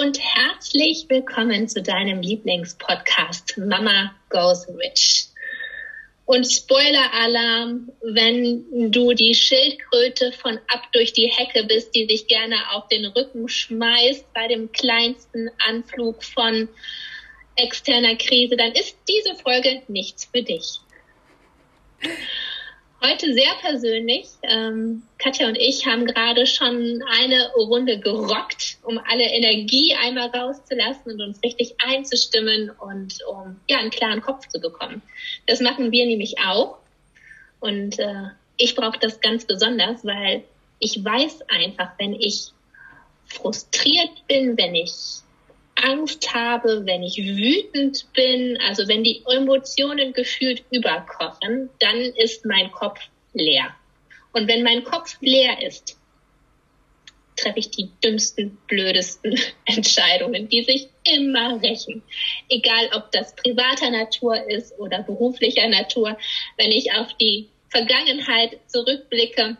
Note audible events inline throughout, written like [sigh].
Und herzlich willkommen zu deinem Lieblingspodcast Mama Goes Rich. Und Spoiler-Alarm, wenn du die Schildkröte von ab durch die Hecke bist, die sich gerne auf den Rücken schmeißt bei dem kleinsten Anflug von externer Krise, dann ist diese Folge nichts für dich. Heute sehr persönlich. Ähm, Katja und ich haben gerade schon eine Runde gerockt, um alle Energie einmal rauszulassen und uns richtig einzustimmen und um ja einen klaren Kopf zu bekommen. Das machen wir nämlich auch. Und äh, ich brauche das ganz besonders, weil ich weiß einfach, wenn ich frustriert bin, wenn ich Angst habe, wenn ich wütend bin, also wenn die Emotionen gefühlt überkochen, dann ist mein Kopf leer. Und wenn mein Kopf leer ist, treffe ich die dümmsten, blödesten [laughs] Entscheidungen, die sich immer rächen. Egal, ob das privater Natur ist oder beruflicher Natur. Wenn ich auf die Vergangenheit zurückblicke,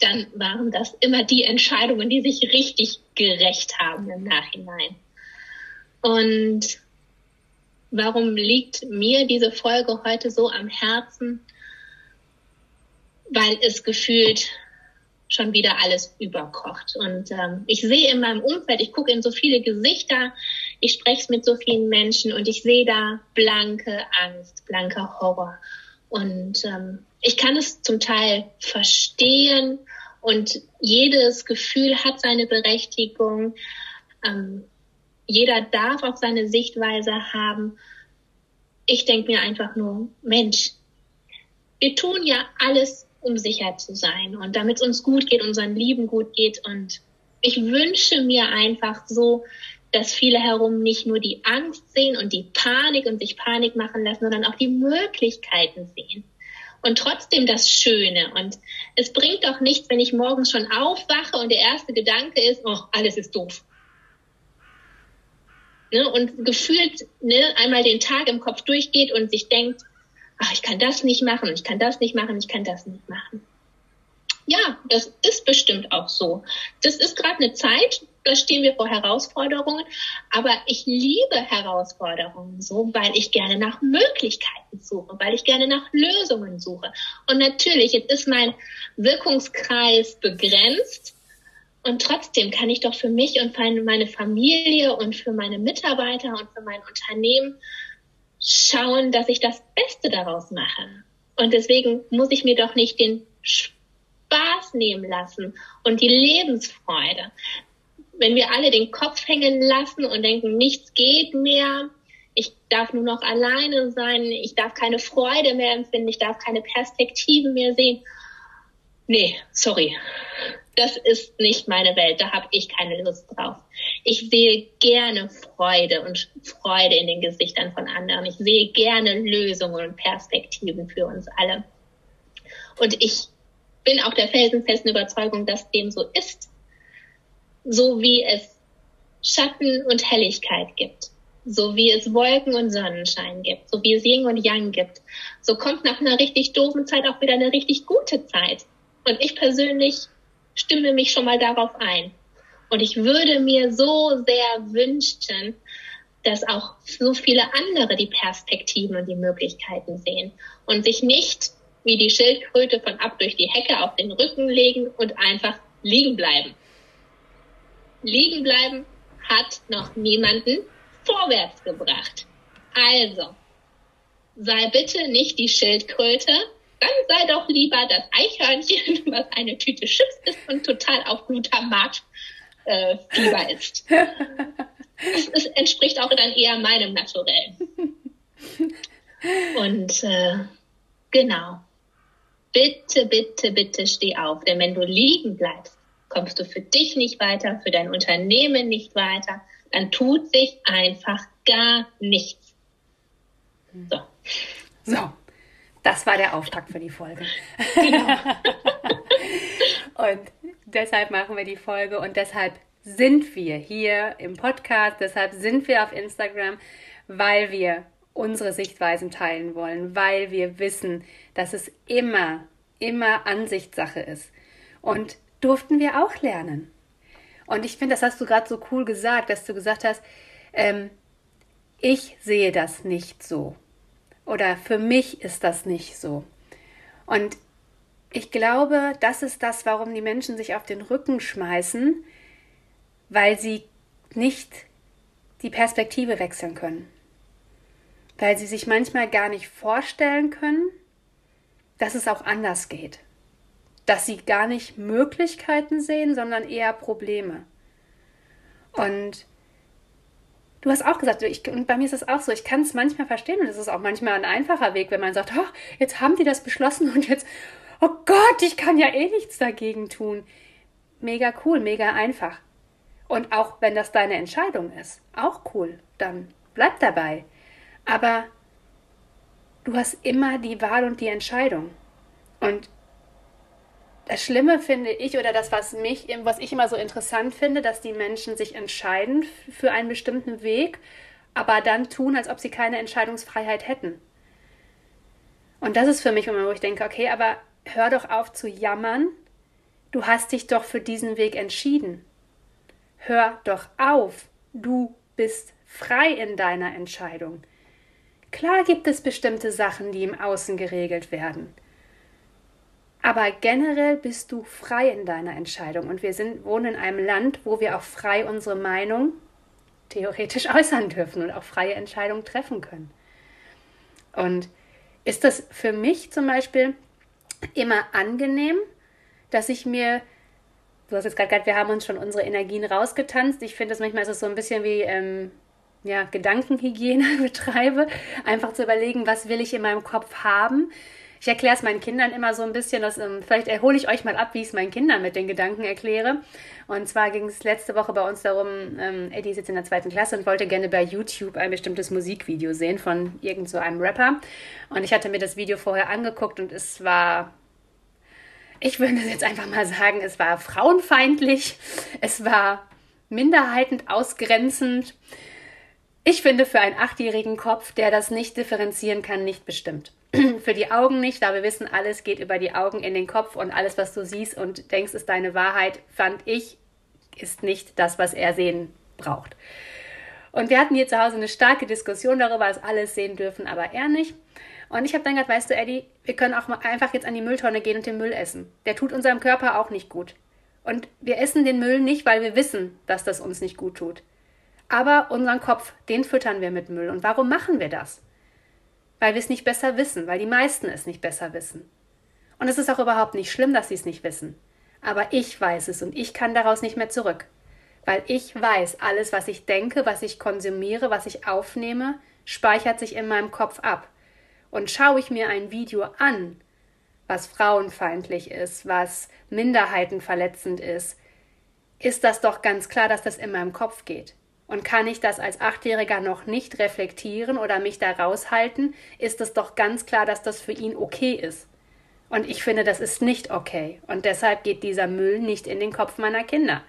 dann waren das immer die Entscheidungen, die sich richtig gerecht haben im Nachhinein. Und warum liegt mir diese Folge heute so am Herzen? Weil es gefühlt schon wieder alles überkocht. Und ähm, ich sehe in meinem Umfeld, ich gucke in so viele Gesichter, ich spreche mit so vielen Menschen und ich sehe da blanke Angst, blanker Horror. Und ähm, ich kann es zum Teil verstehen und jedes Gefühl hat seine Berechtigung. Ähm, jeder darf auch seine Sichtweise haben. Ich denke mir einfach nur, Mensch, wir tun ja alles, um sicher zu sein und damit es uns gut geht, unseren Lieben gut geht. Und ich wünsche mir einfach so, dass viele herum nicht nur die Angst sehen und die Panik und sich Panik machen lassen, sondern auch die Möglichkeiten sehen. Und trotzdem das Schöne. Und es bringt doch nichts, wenn ich morgens schon aufwache und der erste Gedanke ist, oh, alles ist doof ne, und gefühlt ne, einmal den Tag im Kopf durchgeht und sich denkt, ach, ich kann das nicht machen, ich kann das nicht machen, ich kann das nicht machen. Ja, das ist bestimmt auch so. Das ist gerade eine Zeit, da stehen wir vor Herausforderungen, aber ich liebe Herausforderungen so, weil ich gerne nach Möglichkeiten suche, weil ich gerne nach Lösungen suche. Und natürlich, jetzt ist mein Wirkungskreis begrenzt, und trotzdem kann ich doch für mich und für meine Familie und für meine Mitarbeiter und für mein Unternehmen schauen, dass ich das Beste daraus mache. Und deswegen muss ich mir doch nicht den Spaß nehmen lassen und die Lebensfreude. Wenn wir alle den Kopf hängen lassen und denken, nichts geht mehr, ich darf nur noch alleine sein, ich darf keine Freude mehr empfinden, ich darf keine Perspektive mehr sehen. Nee, sorry das ist nicht meine Welt, da habe ich keine Lust drauf. Ich sehe gerne Freude und Freude in den Gesichtern von anderen. Ich sehe gerne Lösungen und Perspektiven für uns alle. Und ich bin auch der felsenfesten Überzeugung, dass dem so ist. So wie es Schatten und Helligkeit gibt, so wie es Wolken und Sonnenschein gibt, so wie es Yin und Yang gibt, so kommt nach einer richtig doofen Zeit auch wieder eine richtig gute Zeit. Und ich persönlich stimme mich schon mal darauf ein. Und ich würde mir so sehr wünschen, dass auch so viele andere die Perspektiven und die Möglichkeiten sehen und sich nicht wie die Schildkröte von ab durch die Hecke auf den Rücken legen und einfach liegen bleiben. Liegen bleiben hat noch niemanden vorwärts gebracht. Also, sei bitte nicht die Schildkröte, dann sei doch lieber das Eichhörnchen, [laughs] was eine Tüte Chips ist und total auf Glutamat äh, Fieber ist. Es, es entspricht auch dann eher meinem Naturellen. [laughs] Und äh, Genau. Bitte, bitte, bitte steh auf. Denn wenn du liegen bleibst, kommst du für dich nicht weiter, für dein Unternehmen nicht weiter. Dann tut sich einfach gar nichts. So. So. Das war der Auftakt für die Folge. Genau. [laughs] und deshalb machen wir die Folge und deshalb sind wir hier im Podcast, deshalb sind wir auf Instagram, weil wir unsere Sichtweisen teilen wollen, weil wir wissen, dass es immer, immer Ansichtssache ist. Und durften wir auch lernen. Und ich finde, das hast du gerade so cool gesagt, dass du gesagt hast, ähm, ich sehe das nicht so. Oder für mich ist das nicht so. Und ich glaube, das ist das, warum die Menschen sich auf den Rücken schmeißen, weil sie nicht die Perspektive wechseln können weil sie sich manchmal gar nicht vorstellen können, dass es auch anders geht. Dass sie gar nicht Möglichkeiten sehen, sondern eher Probleme. Und du hast auch gesagt, ich, und bei mir ist es auch so, ich kann es manchmal verstehen und es ist auch manchmal ein einfacher Weg, wenn man sagt, oh, jetzt haben die das beschlossen und jetzt, oh Gott, ich kann ja eh nichts dagegen tun. Mega cool, mega einfach. Und auch wenn das deine Entscheidung ist, auch cool, dann bleib dabei. Aber du hast immer die Wahl und die Entscheidung. Und das Schlimme finde ich, oder das, was mich, was ich immer so interessant finde, dass die Menschen sich entscheiden für einen bestimmten Weg, aber dann tun, als ob sie keine Entscheidungsfreiheit hätten. Und das ist für mich immer, wo ich denke, okay, aber hör doch auf zu jammern. Du hast dich doch für diesen Weg entschieden. Hör doch auf. Du bist frei in deiner Entscheidung. Klar gibt es bestimmte Sachen, die im Außen geregelt werden. Aber generell bist du frei in deiner Entscheidung. Und wir sind, wohnen in einem Land, wo wir auch frei unsere Meinung theoretisch [laughs] äußern dürfen und auch freie Entscheidungen treffen können. Und ist das für mich zum Beispiel immer angenehm, dass ich mir, du hast jetzt gerade gesagt, wir haben uns schon unsere Energien rausgetanzt. Ich finde das manchmal ist es so ein bisschen wie ähm, ja, Gedankenhygiene [laughs] betreibe, einfach zu überlegen, was will ich in meinem Kopf haben. Ich erkläre es meinen Kindern immer so ein bisschen, dass, ähm, vielleicht erhole ich euch mal ab, wie ich es meinen Kindern mit den Gedanken erkläre. Und zwar ging es letzte Woche bei uns darum, ähm, Eddie ist jetzt in der zweiten Klasse und wollte gerne bei YouTube ein bestimmtes Musikvideo sehen von irgend so einem Rapper. Und ich hatte mir das Video vorher angeguckt und es war ich würde jetzt einfach mal sagen, es war frauenfeindlich, es war minderheitend ausgrenzend, ich finde für einen achtjährigen Kopf, der das nicht differenzieren kann, nicht bestimmt. [clears throat] für die Augen nicht, da wir wissen, alles geht über die Augen in den Kopf und alles, was du siehst und denkst, ist deine Wahrheit, fand ich, ist nicht das, was er sehen braucht. Und wir hatten hier zu Hause eine starke Diskussion darüber, dass alles sehen dürfen, aber er nicht. Und ich habe dann gesagt, weißt du, Eddie, wir können auch mal einfach jetzt an die Mülltonne gehen und den Müll essen. Der tut unserem Körper auch nicht gut. Und wir essen den Müll nicht, weil wir wissen, dass das uns nicht gut tut. Aber unseren Kopf, den füttern wir mit Müll. Und warum machen wir das? Weil wir es nicht besser wissen, weil die meisten es nicht besser wissen. Und es ist auch überhaupt nicht schlimm, dass sie es nicht wissen. Aber ich weiß es und ich kann daraus nicht mehr zurück. Weil ich weiß, alles, was ich denke, was ich konsumiere, was ich aufnehme, speichert sich in meinem Kopf ab. Und schaue ich mir ein Video an, was frauenfeindlich ist, was minderheitenverletzend ist, ist das doch ganz klar, dass das in meinem Kopf geht. Und kann ich das als Achtjähriger noch nicht reflektieren oder mich da raushalten, ist es doch ganz klar, dass das für ihn okay ist. Und ich finde, das ist nicht okay. Und deshalb geht dieser Müll nicht in den Kopf meiner Kinder.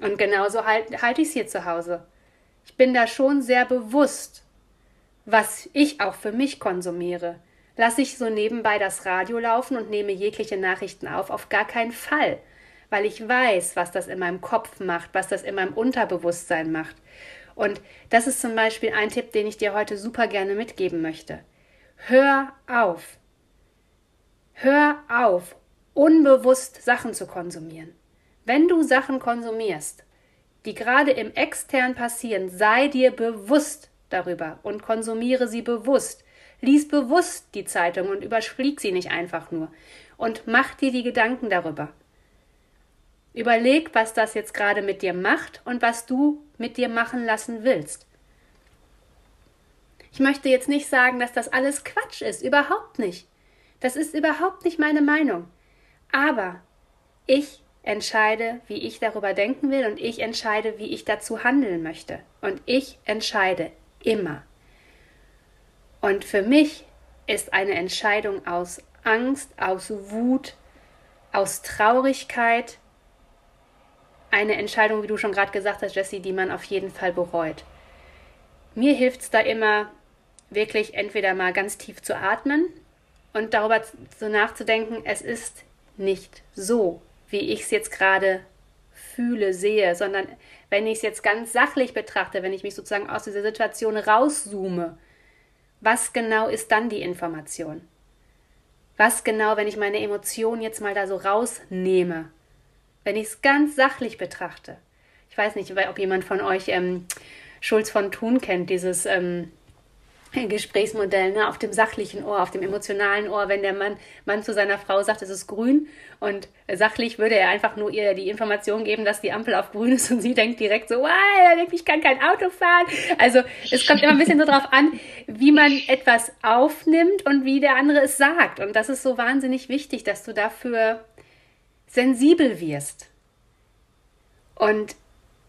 Und genauso halte halt ich es hier zu Hause. Ich bin da schon sehr bewusst, was ich auch für mich konsumiere. Lasse ich so nebenbei das Radio laufen und nehme jegliche Nachrichten auf? Auf gar keinen Fall weil ich weiß, was das in meinem Kopf macht, was das in meinem Unterbewusstsein macht. Und das ist zum Beispiel ein Tipp, den ich dir heute super gerne mitgeben möchte. Hör auf. Hör auf, unbewusst Sachen zu konsumieren. Wenn du Sachen konsumierst, die gerade im extern passieren, sei dir bewusst darüber und konsumiere sie bewusst. Lies bewusst die Zeitung und überflieg sie nicht einfach nur. Und mach dir die Gedanken darüber. Überleg, was das jetzt gerade mit dir macht und was du mit dir machen lassen willst. Ich möchte jetzt nicht sagen, dass das alles Quatsch ist, überhaupt nicht. Das ist überhaupt nicht meine Meinung. Aber ich entscheide, wie ich darüber denken will und ich entscheide, wie ich dazu handeln möchte. Und ich entscheide immer. Und für mich ist eine Entscheidung aus Angst, aus Wut, aus Traurigkeit eine Entscheidung, wie du schon gerade gesagt hast, Jessie, die man auf jeden Fall bereut. Mir hilft es da immer, wirklich entweder mal ganz tief zu atmen und darüber so nachzudenken, es ist nicht so, wie ich es jetzt gerade fühle, sehe, sondern wenn ich es jetzt ganz sachlich betrachte, wenn ich mich sozusagen aus dieser Situation rauszoome, was genau ist dann die Information? Was genau, wenn ich meine Emotionen jetzt mal da so rausnehme? Wenn ich es ganz sachlich betrachte. Ich weiß nicht, ob jemand von euch ähm, Schulz von Thun kennt, dieses ähm, Gesprächsmodell, ne, auf dem sachlichen Ohr, auf dem emotionalen Ohr, wenn der Mann, Mann zu seiner Frau sagt, es ist grün und sachlich würde er einfach nur ihr die Information geben, dass die Ampel auf grün ist und sie denkt direkt so, wow, ich kann kein Auto fahren. Also es kommt immer ein bisschen so drauf an, wie man etwas aufnimmt und wie der andere es sagt. Und das ist so wahnsinnig wichtig, dass du dafür sensibel wirst. Und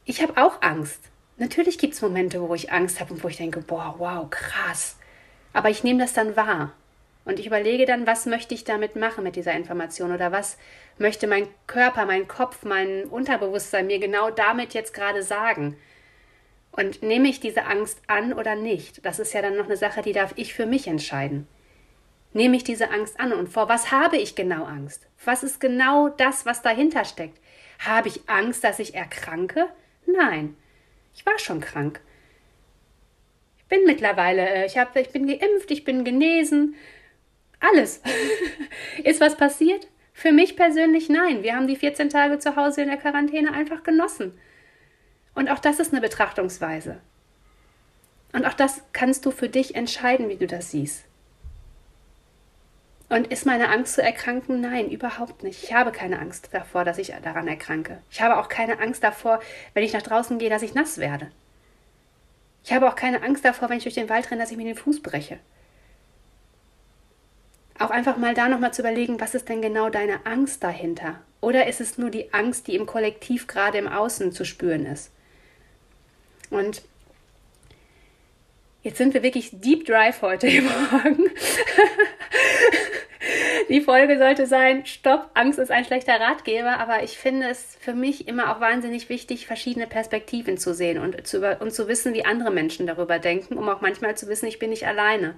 ich habe auch Angst. Natürlich gibt es Momente, wo ich Angst habe und wo ich denke, boah, wow, krass. Aber ich nehme das dann wahr. Und ich überlege dann, was möchte ich damit machen mit dieser Information oder was möchte mein Körper, mein Kopf, mein Unterbewusstsein mir genau damit jetzt gerade sagen. Und nehme ich diese Angst an oder nicht? Das ist ja dann noch eine Sache, die darf ich für mich entscheiden. Nehme ich diese Angst an und vor was habe ich genau Angst? Was ist genau das, was dahinter steckt? Habe ich Angst, dass ich erkranke? Nein. Ich war schon krank. Ich bin mittlerweile, äh, ich, hab, ich bin geimpft, ich bin genesen. Alles. [laughs] Ist was passiert? Für mich persönlich nein. Wir haben die 14 Tage zu Hause in der Quarantäne einfach genossen. Und auch das ist eine Betrachtungsweise. Und auch das kannst du für dich entscheiden, wie du das siehst. Und ist meine Angst zu erkranken? Nein, überhaupt nicht. Ich habe keine Angst davor, dass ich daran erkranke. Ich habe auch keine Angst davor, wenn ich nach draußen gehe, dass ich nass werde. Ich habe auch keine Angst davor, wenn ich durch den Wald renne, dass ich mir den Fuß breche. Auch einfach mal da nochmal zu überlegen, was ist denn genau deine Angst dahinter? Oder ist es nur die Angst, die im Kollektiv gerade im Außen zu spüren ist? Und jetzt sind wir wirklich Deep Drive heute [laughs] Morgen. Die Folge sollte sein, Stopp, Angst ist ein schlechter Ratgeber, aber ich finde es für mich immer auch wahnsinnig wichtig, verschiedene Perspektiven zu sehen und zu, und zu wissen, wie andere Menschen darüber denken, um auch manchmal zu wissen, ich bin nicht alleine.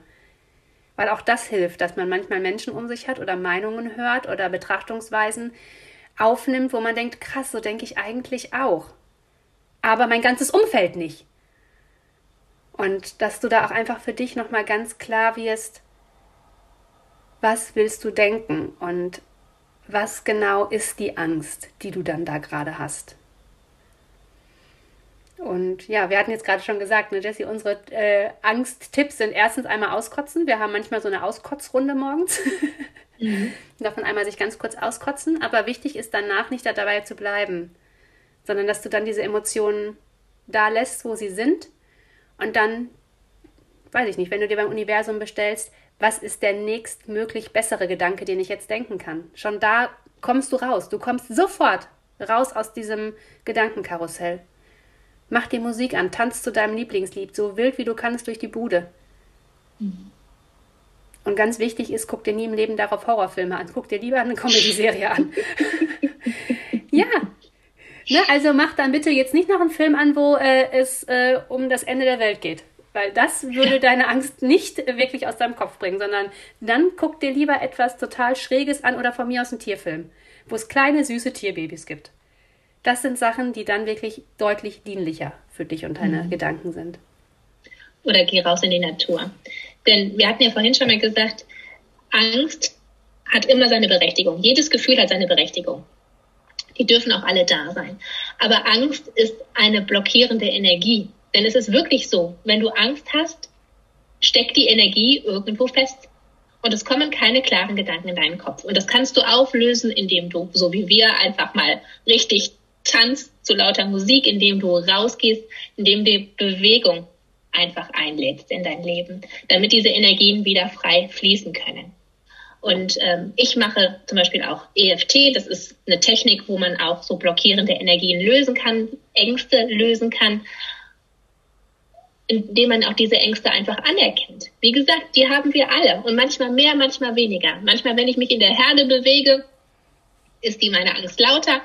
Weil auch das hilft, dass man manchmal Menschen um sich hat oder Meinungen hört oder Betrachtungsweisen aufnimmt, wo man denkt, krass, so denke ich eigentlich auch. Aber mein ganzes Umfeld nicht. Und dass du da auch einfach für dich nochmal ganz klar wirst, was willst du denken und was genau ist die Angst, die du dann da gerade hast. Und ja, wir hatten jetzt gerade schon gesagt, ne, Jessie, unsere äh, Angsttipps sind erstens einmal auskotzen. Wir haben manchmal so eine Auskotzrunde morgens. [laughs] Mhm. Davon einmal sich ganz kurz auskotzen. Aber wichtig ist danach nicht dabei zu bleiben, sondern dass du dann diese Emotionen da lässt, wo sie sind. Und dann, weiß ich nicht, wenn du dir beim Universum bestellst, was ist der nächstmöglich bessere Gedanke, den ich jetzt denken kann? Schon da kommst du raus. Du kommst sofort raus aus diesem Gedankenkarussell. Mach die Musik an, tanz zu deinem Lieblingslied, so wild wie du kannst durch die Bude. Mhm. Und ganz wichtig ist, guck dir nie im Leben darauf Horrorfilme an. Guck dir lieber eine Comedy-Serie an. [laughs] ja. Ne, also mach dann bitte jetzt nicht noch einen Film an, wo äh, es äh, um das Ende der Welt geht. Weil das würde deine Angst nicht wirklich aus deinem Kopf bringen, sondern dann guck dir lieber etwas total Schräges an oder von mir aus einen Tierfilm, wo es kleine, süße Tierbabys gibt. Das sind Sachen, die dann wirklich deutlich dienlicher für dich und deine mhm. Gedanken sind. Oder geh raus in die Natur. Denn wir hatten ja vorhin schon mal gesagt, Angst hat immer seine Berechtigung. Jedes Gefühl hat seine Berechtigung. Die dürfen auch alle da sein. Aber Angst ist eine blockierende Energie. Denn es ist wirklich so, wenn du Angst hast, steckt die Energie irgendwo fest. Und es kommen keine klaren Gedanken in deinen Kopf. Und das kannst du auflösen, indem du, so wie wir, einfach mal richtig tanzt zu lauter Musik, indem du rausgehst, indem du Bewegung einfach einlädst in dein Leben, damit diese Energien wieder frei fließen können. Und ähm, ich mache zum Beispiel auch EFT. Das ist eine Technik, wo man auch so blockierende Energien lösen kann, Ängste lösen kann, indem man auch diese Ängste einfach anerkennt. Wie gesagt, die haben wir alle und manchmal mehr, manchmal weniger. Manchmal, wenn ich mich in der Herde bewege, ist die meine Angst lauter.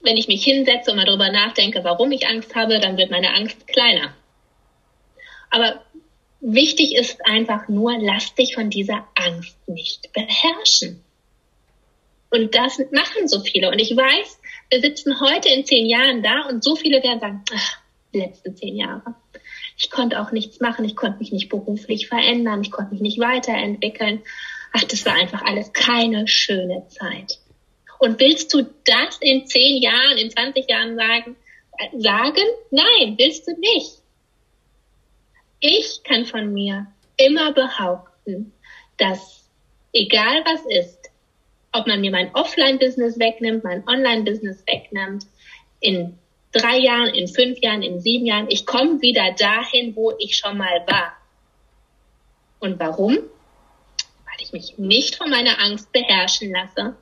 Wenn ich mich hinsetze und mal darüber nachdenke, warum ich Angst habe, dann wird meine Angst kleiner. Aber Wichtig ist einfach nur, lass dich von dieser Angst nicht beherrschen. Und das machen so viele. Und ich weiß, wir sitzen heute in zehn Jahren da und so viele werden sagen, ach, letzte zehn Jahre. Ich konnte auch nichts machen, ich konnte mich nicht beruflich verändern, ich konnte mich nicht weiterentwickeln. Ach, das war einfach alles keine schöne Zeit. Und willst du das in zehn Jahren, in 20 Jahren sagen? Sagen? Nein, willst du nicht. Ich kann von mir immer behaupten, dass egal was ist, ob man mir mein Offline-Business wegnimmt, mein Online-Business wegnimmt, in drei Jahren, in fünf Jahren, in sieben Jahren, ich komme wieder dahin, wo ich schon mal war. Und warum? Weil ich mich nicht von meiner Angst beherrschen lasse,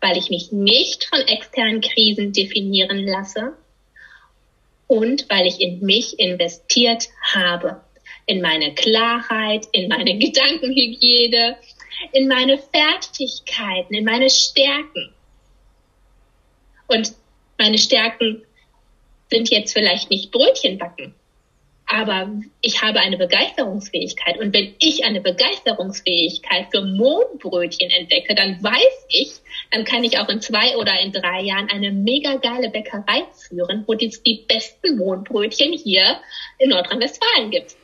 weil ich mich nicht von externen Krisen definieren lasse, und weil ich in mich investiert habe. In meine Klarheit, in meine [laughs] Gedankenhygiene, in meine Fertigkeiten, in meine Stärken. Und meine Stärken sind jetzt vielleicht nicht Brötchen backen, aber ich habe eine Begeisterungsfähigkeit. Und wenn ich eine Begeisterungsfähigkeit für Mohnbrötchen entdecke, dann weiß ich, dann kann ich auch in zwei oder in drei Jahren eine mega geile Bäckerei führen, wo es die besten Mohnbrötchen hier in Nordrhein-Westfalen gibt.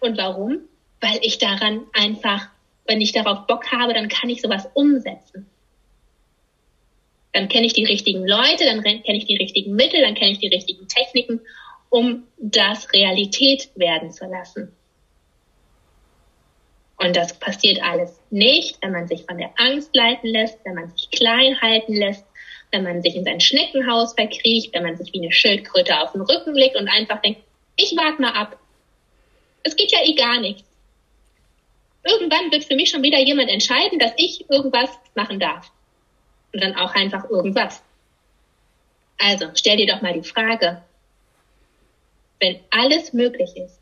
Und warum? Weil ich daran einfach, wenn ich darauf Bock habe, dann kann ich sowas umsetzen. Dann kenne ich die richtigen Leute, dann kenne ich die richtigen Mittel, dann kenne ich die richtigen Techniken um das Realität werden zu lassen. Und das passiert alles nicht, wenn man sich von der Angst leiten lässt, wenn man sich klein halten lässt, wenn man sich in sein Schneckenhaus verkriecht, wenn man sich wie eine Schildkröte auf den Rücken legt und einfach denkt, ich warte mal ab. Es geht ja eh gar nichts. Irgendwann wird für mich schon wieder jemand entscheiden, dass ich irgendwas machen darf. Und dann auch einfach irgendwas. Also stell dir doch mal die Frage, wenn alles möglich ist,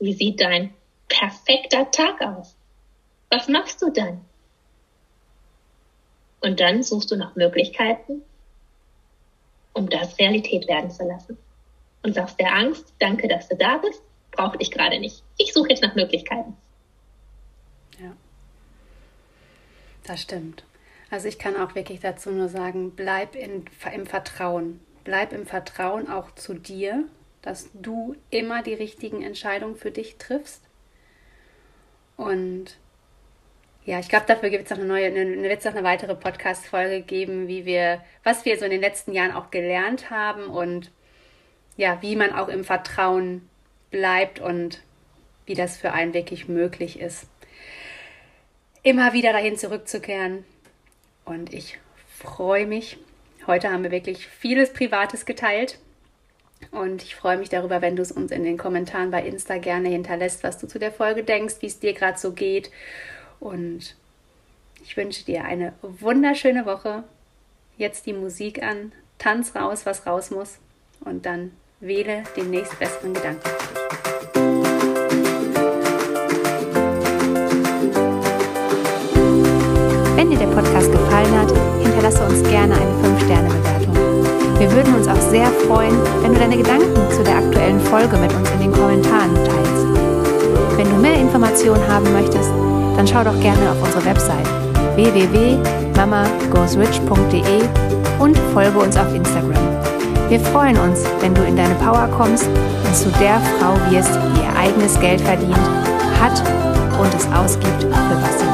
wie sieht dein perfekter Tag aus? Was machst du dann? Und dann suchst du nach Möglichkeiten, um das Realität werden zu lassen. Und sagst der Angst, danke, dass du da bist, brauche dich gerade nicht. Ich suche jetzt nach Möglichkeiten. Ja, das stimmt. Also ich kann auch wirklich dazu nur sagen, bleib in, im Vertrauen. Bleib im Vertrauen auch zu dir dass du immer die richtigen Entscheidungen für dich triffst. Und ja, ich glaube, dafür gibt es noch eine neue, eine, wird es noch eine weitere Podcast-Folge geben, wie wir, was wir so in den letzten Jahren auch gelernt haben und ja, wie man auch im Vertrauen bleibt und wie das für einen wirklich möglich ist. Immer wieder dahin zurückzukehren. Und ich freue mich. Heute haben wir wirklich vieles Privates geteilt. Und ich freue mich darüber, wenn du es uns in den Kommentaren bei Insta gerne hinterlässt, was du zu der Folge denkst, wie es dir gerade so geht. Und ich wünsche dir eine wunderschöne Woche. Jetzt die Musik an, tanz raus, was raus muss. Und dann wähle den nächstbesten Gedanken Wenn freuen, wenn du deine Gedanken zu der aktuellen Folge mit uns in den Kommentaren teilst. Wenn du mehr Informationen haben möchtest, dann schau doch gerne auf unsere Website www.mamagoesrich.de und folge uns auf Instagram. Wir freuen uns, wenn du in deine Power kommst und zu der Frau wirst, die ihr eigenes Geld verdient, hat und es ausgibt, für was sie.